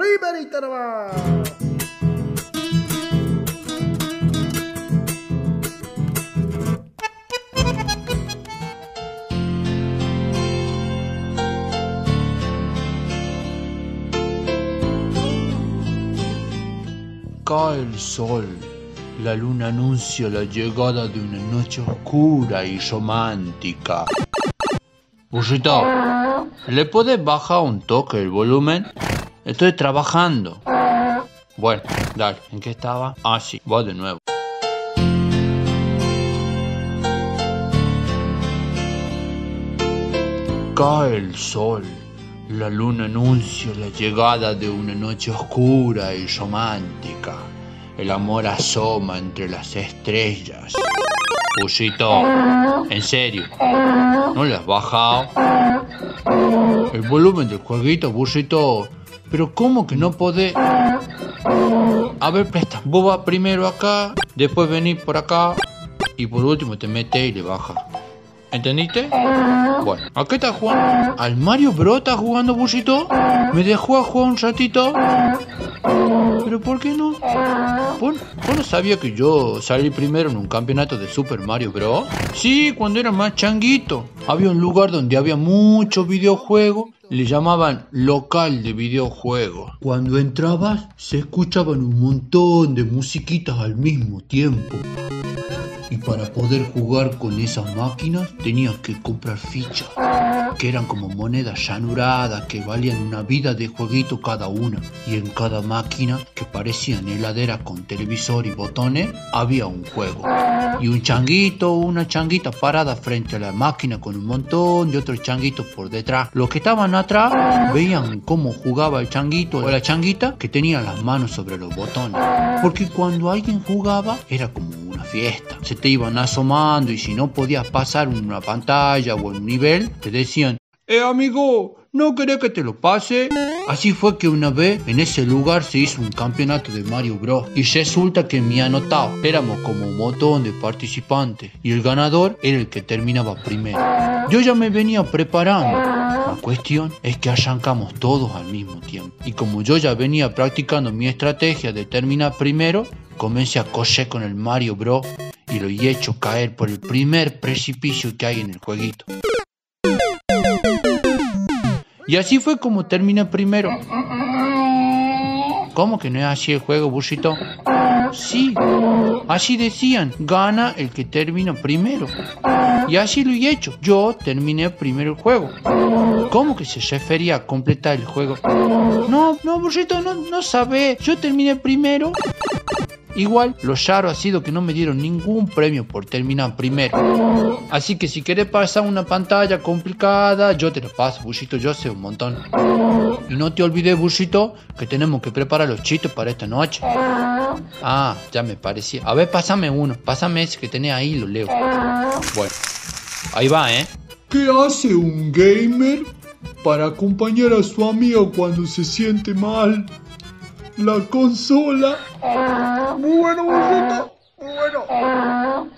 Primerita nomás. Cae el sol. La luna anuncia la llegada de una noche oscura y romántica. Burrito, ¿le podés bajar un toque el volumen? Estoy trabajando. Bueno, dale, ¿en qué estaba? Ah, sí, voy de nuevo. Cae el sol. La luna anuncia la llegada de una noche oscura y romántica. El amor asoma entre las estrellas. Pusito, en serio, ¿no le has bajado? El volumen del jueguito, burrito. Pero ¿cómo que no podés? A ver, presta. Vos vas primero acá, después venís por acá y por último te metes y le bajas. ¿Entendiste? Bueno, ¿a qué estás jugando? ¿Al Mario Bros estás jugando, Bushito? ¿Me dejó a jugar un ratito? ¿Pero por qué no? ¿Vos, no sabías que yo salí primero en un campeonato de Super Mario Bros? Sí, cuando era más changuito. Había un lugar donde había muchos videojuegos. Le llamaban local de videojuegos. Cuando entrabas, se escuchaban un montón de musiquitas al mismo tiempo. Y para poder jugar con esas máquinas tenías que comprar fichas, que eran como monedas llanuradas que valían una vida de jueguito cada una. Y en cada máquina, que parecían heladera con televisor y botones, había un juego. Y un changuito o una changuita parada frente a la máquina con un montón de otros changuitos por detrás. Los que estaban atrás veían cómo jugaba el changuito o la changuita que tenía las manos sobre los botones. Porque cuando alguien jugaba era como fiesta. Se te iban asomando y si no podías pasar una pantalla o un nivel, te decían, eh amigo, ¿no querés que te lo pase? Así fue que una vez en ese lugar se hizo un campeonato de Mario Bros. Y resulta que me anotado. Éramos como un montón de participantes y el ganador era el que terminaba primero. Yo ya me venía preparando. La cuestión es que arrancamos todos al mismo tiempo. Y como yo ya venía practicando mi estrategia de terminar primero, comencé a correr con el Mario Bros. y lo he hecho caer por el primer precipicio que hay en el jueguito. Y así fue como terminé primero. ¿Cómo que no es así el juego, burrito? Sí, así decían, gana el que termina primero. Y así lo he hecho. Yo terminé primero el juego. ¿Cómo que se refería a completar el juego? No, no, burrito, no, no sabe. Yo terminé primero. Igual, lo raro ha sido que no me dieron ningún premio por terminar primero. Así que si querés pasar una pantalla complicada, yo te lo paso, Bushito, yo sé un montón. Y no te olvides, Bushito, que tenemos que preparar los chistes para esta noche. Ah, ya me parecía. A ver, pásame uno, pásame ese que tenés ahí, lo leo. Bueno, ahí va, ¿eh? ¿Qué hace un gamer para acompañar a su amigo cuando se siente mal? La consola. Muy bueno, burrito. Muy bueno.